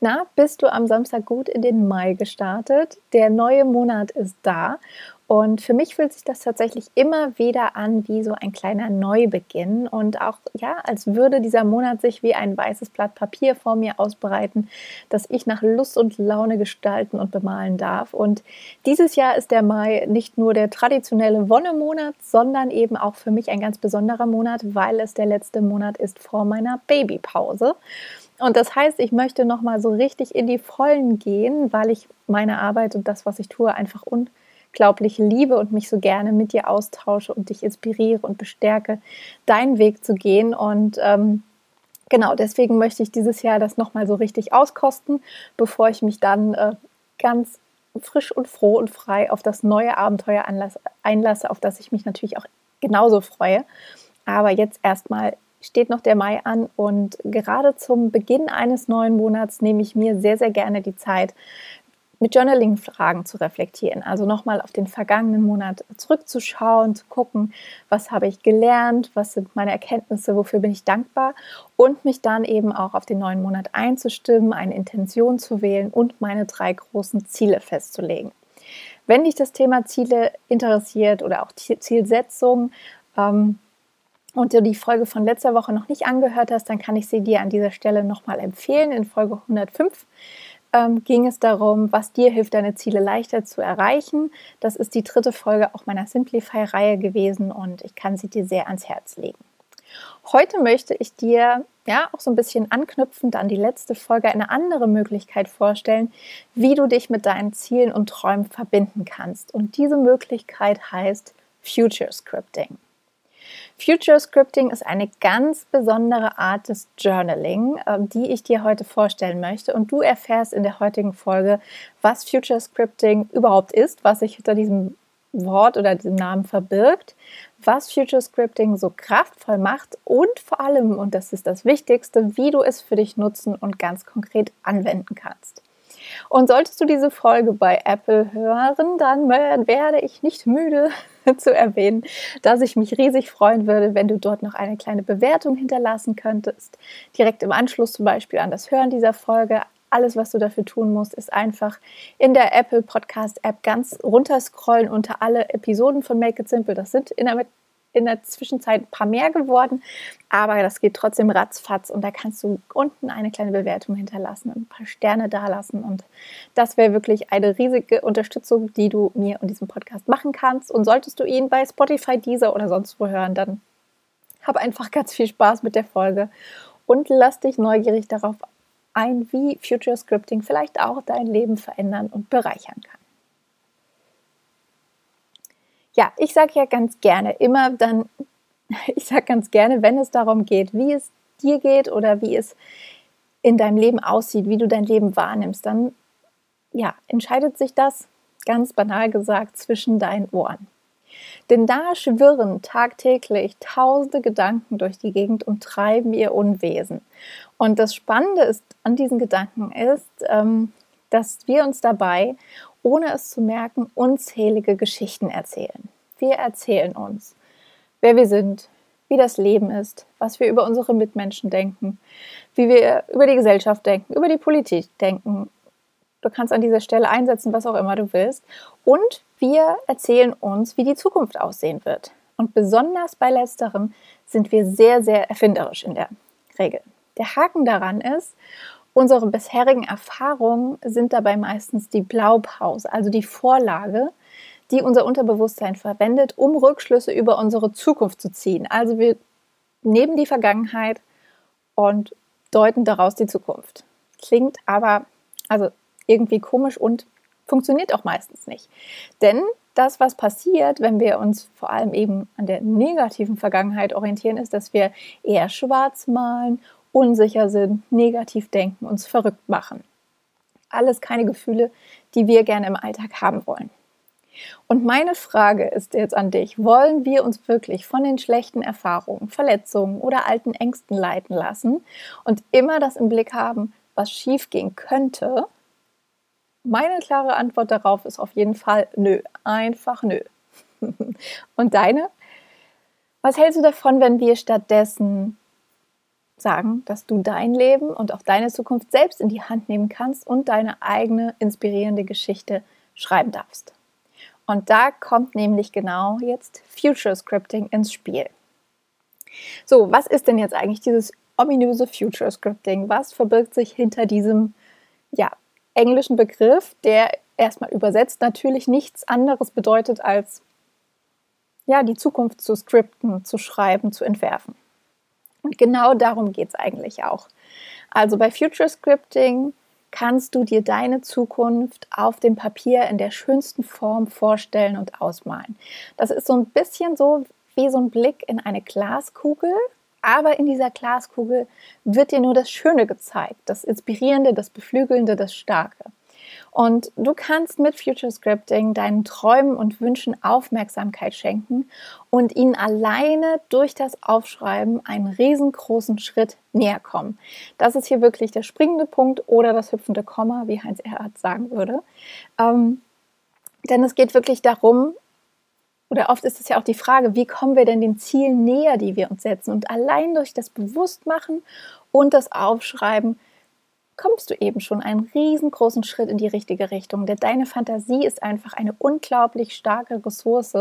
Na, bist du am Samstag gut in den Mai gestartet? Der neue Monat ist da und für mich fühlt sich das tatsächlich immer wieder an wie so ein kleiner Neubeginn und auch, ja, als würde dieser Monat sich wie ein weißes Blatt Papier vor mir ausbreiten, das ich nach Lust und Laune gestalten und bemalen darf. Und dieses Jahr ist der Mai nicht nur der traditionelle Wonnemonat, sondern eben auch für mich ein ganz besonderer Monat, weil es der letzte Monat ist vor meiner Babypause. Und das heißt, ich möchte nochmal so richtig in die Vollen gehen, weil ich meine Arbeit und das, was ich tue, einfach un unglaublich liebe und mich so gerne mit dir austausche und dich inspiriere und bestärke, deinen Weg zu gehen. Und ähm, genau deswegen möchte ich dieses Jahr das nochmal so richtig auskosten, bevor ich mich dann äh, ganz frisch und froh und frei auf das neue Abenteuer einlasse, auf das ich mich natürlich auch genauso freue. Aber jetzt erstmal steht noch der Mai an und gerade zum Beginn eines neuen Monats nehme ich mir sehr, sehr gerne die Zeit, mit Journaling-Fragen zu reflektieren. Also nochmal auf den vergangenen Monat zurückzuschauen, zu gucken, was habe ich gelernt, was sind meine Erkenntnisse, wofür bin ich dankbar und mich dann eben auch auf den neuen Monat einzustimmen, eine Intention zu wählen und meine drei großen Ziele festzulegen. Wenn dich das Thema Ziele interessiert oder auch Zielsetzung, ähm, und du die Folge von letzter Woche noch nicht angehört hast, dann kann ich sie dir an dieser Stelle nochmal empfehlen in Folge 105 ähm, ging es darum, was dir hilft, deine Ziele leichter zu erreichen. Das ist die dritte Folge auch meiner Simplify-Reihe gewesen und ich kann sie dir sehr ans Herz legen. Heute möchte ich dir ja auch so ein bisschen anknüpfend an die letzte Folge eine andere Möglichkeit vorstellen, wie du dich mit deinen Zielen und Träumen verbinden kannst. Und diese Möglichkeit heißt Future Scripting. Future Scripting ist eine ganz besondere Art des Journaling, ähm, die ich dir heute vorstellen möchte. Und du erfährst in der heutigen Folge, was Future Scripting überhaupt ist, was sich hinter diesem Wort oder diesem Namen verbirgt, was Future Scripting so kraftvoll macht und vor allem, und das ist das Wichtigste, wie du es für dich nutzen und ganz konkret anwenden kannst. Und solltest du diese Folge bei Apple hören, dann werde ich nicht müde zu erwähnen, dass ich mich riesig freuen würde, wenn du dort noch eine kleine Bewertung hinterlassen könntest. Direkt im Anschluss zum Beispiel an das Hören dieser Folge. Alles, was du dafür tun musst, ist einfach in der Apple Podcast App ganz runterscrollen unter alle Episoden von Make It Simple. Das sind in der in der Zwischenzeit ein paar mehr geworden, aber das geht trotzdem ratzfatz und da kannst du unten eine kleine Bewertung hinterlassen und ein paar Sterne dalassen und das wäre wirklich eine riesige Unterstützung, die du mir und diesem Podcast machen kannst und solltest du ihn bei Spotify, Deezer oder sonst wo hören, dann hab einfach ganz viel Spaß mit der Folge und lass dich neugierig darauf ein, wie Future Scripting vielleicht auch dein Leben verändern und bereichern kann. Ja, ich sage ja ganz gerne immer dann, ich sage ganz gerne, wenn es darum geht, wie es dir geht oder wie es in deinem Leben aussieht, wie du dein Leben wahrnimmst, dann ja, entscheidet sich das ganz banal gesagt zwischen deinen Ohren. Denn da schwirren tagtäglich tausende Gedanken durch die Gegend und treiben ihr Unwesen. Und das Spannende ist an diesen Gedanken ist, ähm, dass wir uns dabei ohne es zu merken, unzählige Geschichten erzählen. Wir erzählen uns, wer wir sind, wie das Leben ist, was wir über unsere Mitmenschen denken, wie wir über die Gesellschaft denken, über die Politik denken. Du kannst an dieser Stelle einsetzen, was auch immer du willst. Und wir erzählen uns, wie die Zukunft aussehen wird. Und besonders bei letzterem sind wir sehr, sehr erfinderisch in der Regel. Der Haken daran ist, Unsere bisherigen Erfahrungen sind dabei meistens die Blaupause, also die Vorlage, die unser Unterbewusstsein verwendet, um Rückschlüsse über unsere Zukunft zu ziehen. Also wir nehmen die Vergangenheit und deuten daraus die Zukunft. Klingt aber also irgendwie komisch und funktioniert auch meistens nicht. Denn das, was passiert, wenn wir uns vor allem eben an der negativen Vergangenheit orientieren, ist, dass wir eher schwarz malen unsicher sind, negativ denken, uns verrückt machen. alles keine Gefühle, die wir gerne im Alltag haben wollen. Und meine Frage ist jetzt an dich, wollen wir uns wirklich von den schlechten Erfahrungen, Verletzungen oder alten Ängsten leiten lassen und immer das im Blick haben, was schiefgehen könnte? Meine klare Antwort darauf ist auf jeden Fall nö, einfach nö. und deine? Was hältst du davon, wenn wir stattdessen sagen, dass du dein Leben und auch deine Zukunft selbst in die Hand nehmen kannst und deine eigene inspirierende Geschichte schreiben darfst? Und da kommt nämlich genau jetzt Future Scripting ins Spiel. So, was ist denn jetzt eigentlich dieses ominöse Future Scripting? Was verbirgt sich hinter diesem ja, englischen Begriff, der erstmal übersetzt natürlich nichts anderes bedeutet als ja, die Zukunft zu skripten, zu schreiben, zu entwerfen. Und genau darum geht es eigentlich auch. Also bei Future Scripting kannst du dir deine Zukunft auf dem Papier in der schönsten Form vorstellen und ausmalen. Das ist so ein bisschen so wie so ein Blick in eine Glaskugel, aber in dieser Glaskugel wird dir nur das Schöne gezeigt, das Inspirierende, das Beflügelnde, das Starke. Und du kannst mit Future Scripting deinen Träumen und Wünschen Aufmerksamkeit schenken und ihnen alleine durch das Aufschreiben einen riesengroßen Schritt näher kommen. Das ist hier wirklich der springende Punkt oder das hüpfende Komma, wie Heinz Erhardt sagen würde. Ähm, denn es geht wirklich darum, oder oft ist es ja auch die Frage, wie kommen wir denn den Zielen näher, die wir uns setzen? Und allein durch das Bewusstmachen und das Aufschreiben kommst du eben schon einen riesengroßen Schritt in die richtige Richtung. Denn deine Fantasie ist einfach eine unglaublich starke Ressource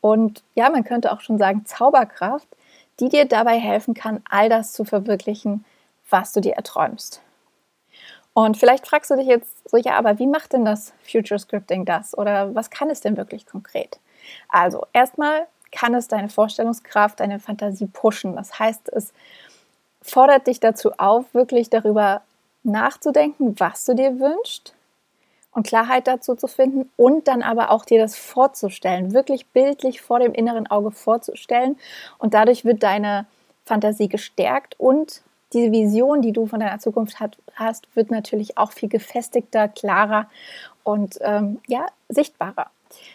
und ja, man könnte auch schon sagen Zauberkraft, die dir dabei helfen kann, all das zu verwirklichen, was du dir erträumst. Und vielleicht fragst du dich jetzt so, ja, aber wie macht denn das Future Scripting das? Oder was kann es denn wirklich konkret? Also, erstmal kann es deine Vorstellungskraft, deine Fantasie pushen. Das heißt, es fordert dich dazu auf, wirklich darüber nachzudenken, was du dir wünschst und Klarheit dazu zu finden und dann aber auch dir das vorzustellen, wirklich bildlich vor dem inneren Auge vorzustellen und dadurch wird deine Fantasie gestärkt und diese Vision, die du von deiner Zukunft hat, hast, wird natürlich auch viel gefestigter, klarer und ähm, ja, sichtbarer.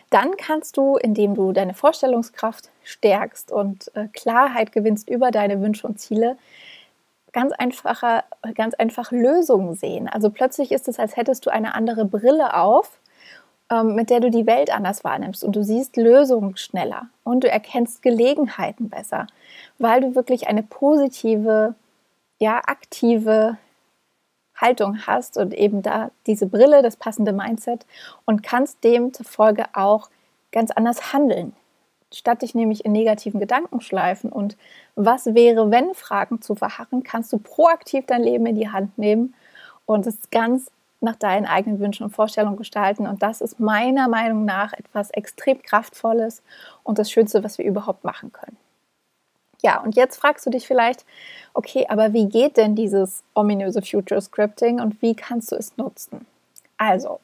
Dann kannst du, indem du deine Vorstellungskraft stärkst und äh, Klarheit gewinnst über deine Wünsche und Ziele, ganz einfache, ganz einfach Lösungen sehen. Also plötzlich ist es, als hättest du eine andere Brille auf, ähm, mit der du die Welt anders wahrnimmst und du siehst Lösungen schneller und du erkennst Gelegenheiten besser, weil du wirklich eine positive, ja, aktive Haltung hast und eben da diese Brille, das passende Mindset und kannst demzufolge auch ganz anders handeln statt dich nämlich in negativen Gedankenschleifen und was wäre, wenn Fragen zu verharren, kannst du proaktiv dein Leben in die Hand nehmen und es ganz nach deinen eigenen Wünschen und Vorstellungen gestalten. Und das ist meiner Meinung nach etwas extrem Kraftvolles und das Schönste, was wir überhaupt machen können. Ja, und jetzt fragst du dich vielleicht, okay, aber wie geht denn dieses ominöse Future Scripting und wie kannst du es nutzen? Also,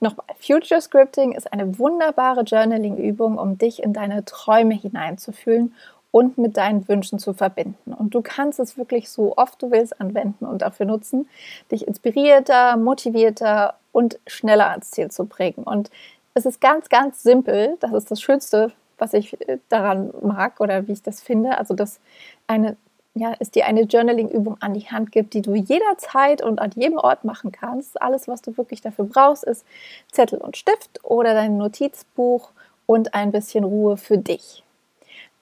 Nochmal, Future Scripting ist eine wunderbare Journaling-Übung, um dich in deine Träume hineinzufühlen und mit deinen Wünschen zu verbinden. Und du kannst es wirklich so oft du willst anwenden und dafür nutzen, dich inspirierter, motivierter und schneller ans Ziel zu bringen. Und es ist ganz, ganz simpel. Das ist das Schönste, was ich daran mag oder wie ich das finde. Also, dass eine ja, es dir eine Journaling-Übung an die Hand gibt, die du jederzeit und an jedem Ort machen kannst. Alles, was du wirklich dafür brauchst, ist Zettel und Stift oder dein Notizbuch und ein bisschen Ruhe für dich.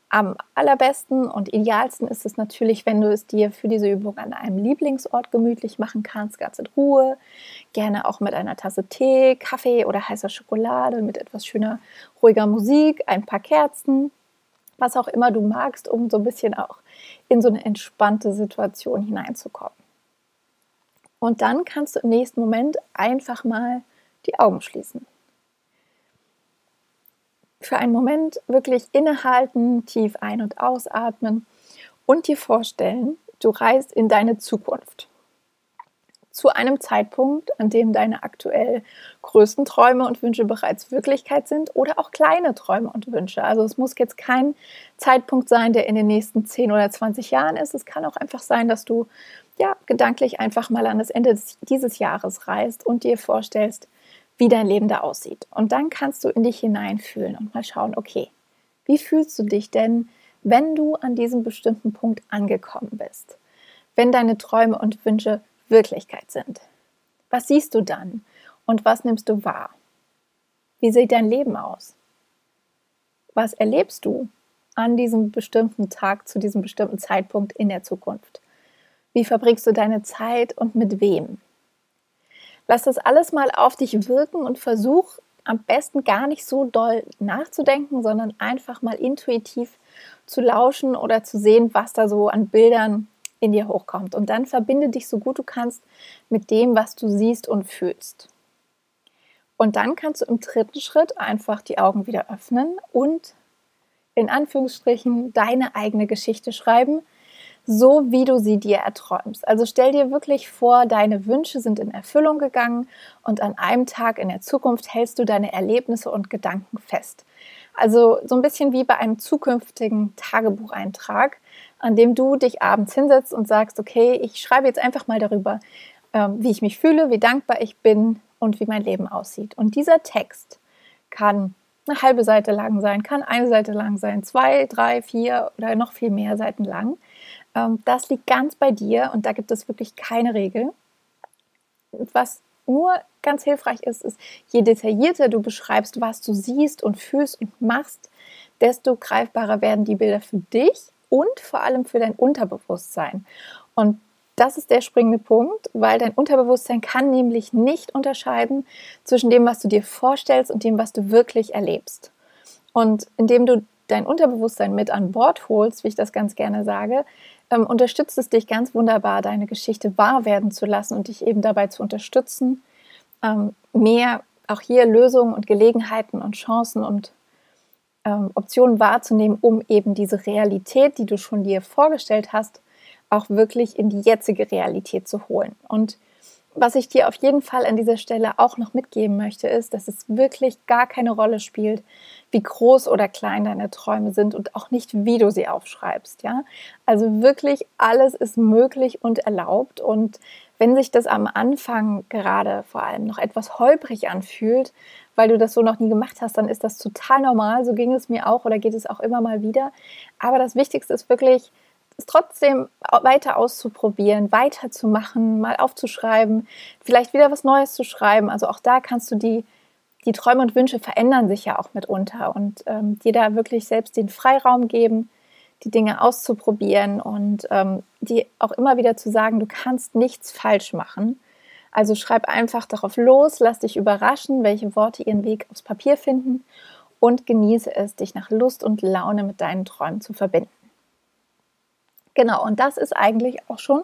Am allerbesten und idealsten ist es natürlich, wenn du es dir für diese Übung an einem Lieblingsort gemütlich machen kannst, ganz in Ruhe. Gerne auch mit einer Tasse Tee, Kaffee oder heißer Schokolade, mit etwas schöner, ruhiger Musik, ein paar Kerzen was auch immer du magst, um so ein bisschen auch in so eine entspannte Situation hineinzukommen. Und dann kannst du im nächsten Moment einfach mal die Augen schließen. Für einen Moment wirklich innehalten, tief ein- und ausatmen und dir vorstellen, du reist in deine Zukunft zu einem Zeitpunkt, an dem deine aktuell größten Träume und Wünsche bereits Wirklichkeit sind oder auch kleine Träume und Wünsche. Also es muss jetzt kein Zeitpunkt sein, der in den nächsten 10 oder 20 Jahren ist. Es kann auch einfach sein, dass du ja, gedanklich einfach mal an das Ende dieses Jahres reist und dir vorstellst, wie dein Leben da aussieht. Und dann kannst du in dich hineinfühlen und mal schauen, okay, wie fühlst du dich denn, wenn du an diesem bestimmten Punkt angekommen bist? Wenn deine Träume und Wünsche Wirklichkeit sind? Was siehst du dann und was nimmst du wahr? Wie sieht dein Leben aus? Was erlebst du an diesem bestimmten Tag zu diesem bestimmten Zeitpunkt in der Zukunft? Wie verbringst du deine Zeit und mit wem? Lass das alles mal auf dich wirken und versuch am besten gar nicht so doll nachzudenken, sondern einfach mal intuitiv zu lauschen oder zu sehen, was da so an Bildern in dir hochkommt. Und dann verbinde dich so gut du kannst mit dem, was du siehst und fühlst. Und dann kannst du im dritten Schritt einfach die Augen wieder öffnen und in Anführungsstrichen deine eigene Geschichte schreiben, so wie du sie dir erträumst. Also stell dir wirklich vor, deine Wünsche sind in Erfüllung gegangen und an einem Tag in der Zukunft hältst du deine Erlebnisse und Gedanken fest. Also so ein bisschen wie bei einem zukünftigen Tagebucheintrag, an dem du dich abends hinsetzt und sagst, okay, ich schreibe jetzt einfach mal darüber, ähm, wie ich mich fühle, wie dankbar ich bin und wie mein Leben aussieht. Und dieser Text kann eine halbe Seite lang sein, kann eine Seite lang sein, zwei, drei, vier oder noch viel mehr Seiten lang. Ähm, das liegt ganz bei dir und da gibt es wirklich keine Regel. Was nur ganz hilfreich ist, ist, je detaillierter du beschreibst, was du siehst und fühlst und machst, desto greifbarer werden die Bilder für dich und vor allem für dein Unterbewusstsein. Und das ist der springende Punkt, weil dein Unterbewusstsein kann nämlich nicht unterscheiden zwischen dem, was du dir vorstellst und dem, was du wirklich erlebst. Und indem du dein Unterbewusstsein mit an Bord holst, wie ich das ganz gerne sage, ähm, unterstützt es dich ganz wunderbar, deine Geschichte wahr werden zu lassen und dich eben dabei zu unterstützen, ähm, mehr auch hier Lösungen und Gelegenheiten und Chancen und ähm, Optionen wahrzunehmen, um eben diese Realität, die du schon dir vorgestellt hast, auch wirklich in die jetzige Realität zu holen. Und was ich dir auf jeden Fall an dieser Stelle auch noch mitgeben möchte, ist, dass es wirklich gar keine Rolle spielt, wie groß oder klein deine Träume sind und auch nicht, wie du sie aufschreibst. Ja, also wirklich alles ist möglich und erlaubt. Und wenn sich das am Anfang gerade vor allem noch etwas holprig anfühlt, weil du das so noch nie gemacht hast, dann ist das total normal. So ging es mir auch oder geht es auch immer mal wieder. Aber das Wichtigste ist wirklich, es trotzdem weiter auszuprobieren, weiterzumachen, mal aufzuschreiben, vielleicht wieder was Neues zu schreiben. Also auch da kannst du die, die Träume und Wünsche verändern sich ja auch mitunter und ähm, dir da wirklich selbst den Freiraum geben, die Dinge auszuprobieren und ähm, die auch immer wieder zu sagen, du kannst nichts falsch machen. Also schreib einfach darauf los, lass dich überraschen, welche Worte ihren Weg aufs Papier finden und genieße es, dich nach Lust und Laune mit deinen Träumen zu verbinden. Genau, und das ist eigentlich auch schon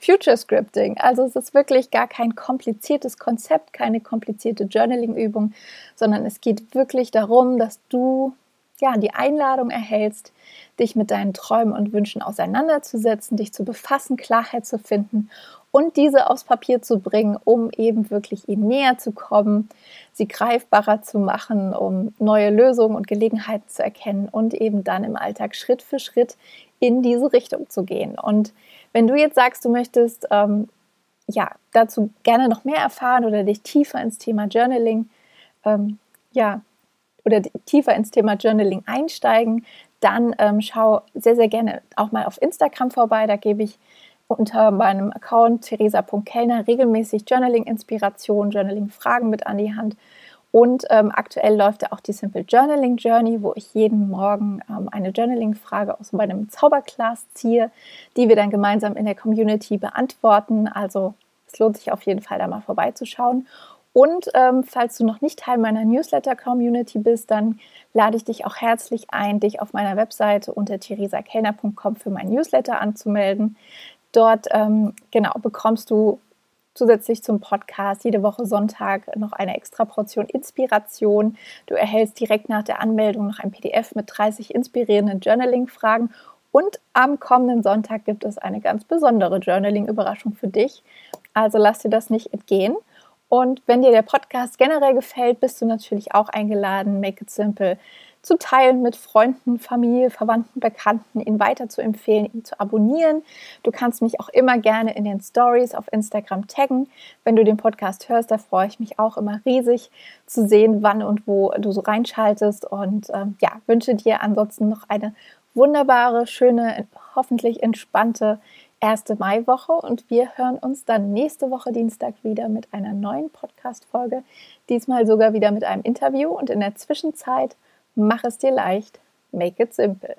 Future Scripting. Also es ist wirklich gar kein kompliziertes Konzept, keine komplizierte Journaling-Übung, sondern es geht wirklich darum, dass du ja die Einladung erhältst, dich mit deinen Träumen und Wünschen auseinanderzusetzen, dich zu befassen, Klarheit zu finden und diese aufs Papier zu bringen, um eben wirklich ihnen näher zu kommen, sie greifbarer zu machen, um neue Lösungen und Gelegenheiten zu erkennen und eben dann im Alltag Schritt für Schritt in diese Richtung zu gehen. Und wenn du jetzt sagst, du möchtest ähm, ja dazu gerne noch mehr erfahren oder dich tiefer ins Thema Journaling, ähm, ja, oder tiefer ins Thema Journaling einsteigen, dann ähm, schau sehr, sehr gerne auch mal auf Instagram vorbei. Da gebe ich unter meinem Account theresa.kellner regelmäßig Journaling-Inspiration, Journaling-Fragen mit an die Hand. Und ähm, aktuell läuft ja auch die Simple Journaling Journey, wo ich jeden Morgen ähm, eine Journaling-Frage aus meinem Zauberclass ziehe, die wir dann gemeinsam in der Community beantworten. Also es lohnt sich auf jeden Fall, da mal vorbeizuschauen. Und ähm, falls du noch nicht Teil meiner Newsletter-Community bist, dann lade ich dich auch herzlich ein, dich auf meiner Webseite unter theresakellner.com für mein Newsletter anzumelden. Dort ähm, genau bekommst du zusätzlich zum Podcast jede Woche Sonntag noch eine extra Portion Inspiration. Du erhältst direkt nach der Anmeldung noch ein PDF mit 30 inspirierenden Journaling-Fragen. Und am kommenden Sonntag gibt es eine ganz besondere Journaling-Überraschung für dich. Also lass dir das nicht entgehen. Und wenn dir der Podcast generell gefällt, bist du natürlich auch eingeladen, Make It Simple zu teilen mit Freunden, Familie, Verwandten, Bekannten, ihn weiter zu empfehlen, ihn zu abonnieren. Du kannst mich auch immer gerne in den Stories auf Instagram taggen. Wenn du den Podcast hörst, da freue ich mich auch immer riesig zu sehen, wann und wo du so reinschaltest. Und ähm, ja, wünsche dir ansonsten noch eine wunderbare, schöne, hoffentlich entspannte erste Maiwoche und wir hören uns dann nächste Woche Dienstag wieder mit einer neuen Podcast-Folge. Diesmal sogar wieder mit einem Interview und in der Zwischenzeit mach es dir leicht, make it simple.